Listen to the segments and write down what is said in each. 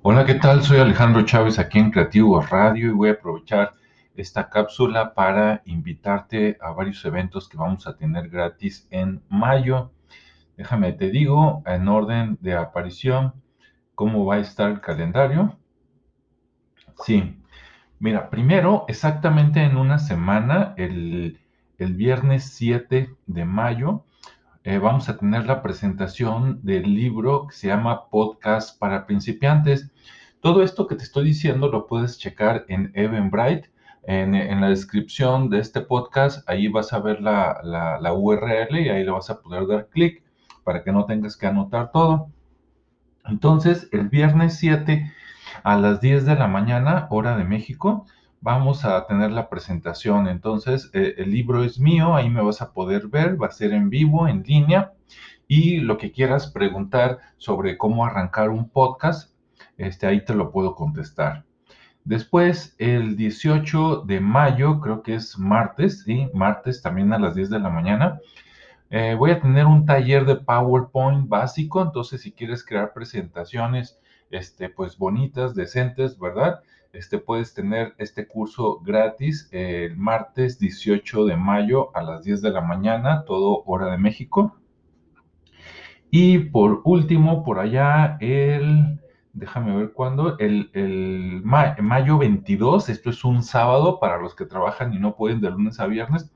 Hola, ¿qué tal? Soy Alejandro Chávez aquí en Creativo Radio y voy a aprovechar esta cápsula para invitarte a varios eventos que vamos a tener gratis en mayo. Déjame te digo en orden de aparición cómo va a estar el calendario. Sí, mira, primero, exactamente en una semana, el, el viernes 7 de mayo, eh, vamos a tener la presentación del libro que se llama Podcast para principiantes. Todo esto que te estoy diciendo lo puedes checar en Eventbrite. En, en la descripción de este podcast, ahí vas a ver la, la, la URL y ahí le vas a poder dar clic para que no tengas que anotar todo. Entonces, el viernes 7 a las 10 de la mañana, hora de México, vamos a tener la presentación. Entonces, eh, el libro es mío, ahí me vas a poder ver, va a ser en vivo, en línea. Y lo que quieras preguntar sobre cómo arrancar un podcast, este, ahí te lo puedo contestar. Después, el 18 de mayo, creo que es martes, ¿sí? Martes también a las 10 de la mañana. Eh, voy a tener un taller de PowerPoint básico, entonces si quieres crear presentaciones, este, pues bonitas, decentes, ¿verdad? este, puedes tener este curso gratis el martes 18 de mayo a las 10 de la mañana, todo hora de México. Y por último, por allá, el, déjame ver cuándo, el, mayo 22, esto es un sábado para los que trabajan y no pueden de lunes a viernes,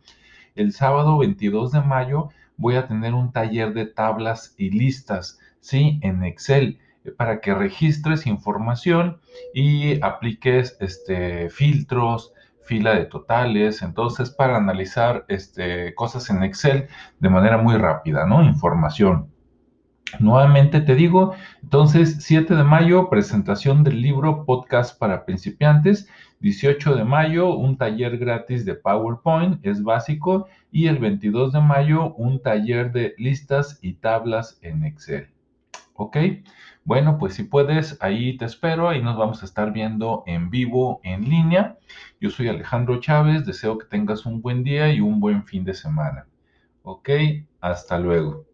el sábado 22 de mayo voy a tener un taller de tablas y listas, ¿sí? En Excel para que registres información y apliques este, filtros, fila de totales, entonces para analizar este, cosas en Excel de manera muy rápida, ¿no? Información. Nuevamente te digo, entonces 7 de mayo, presentación del libro Podcast para principiantes. 18 de mayo, un taller gratis de PowerPoint, es básico. Y el 22 de mayo, un taller de listas y tablas en Excel. ¿Ok? Bueno, pues si puedes, ahí te espero, ahí nos vamos a estar viendo en vivo, en línea. Yo soy Alejandro Chávez, deseo que tengas un buen día y un buen fin de semana. Ok, hasta luego.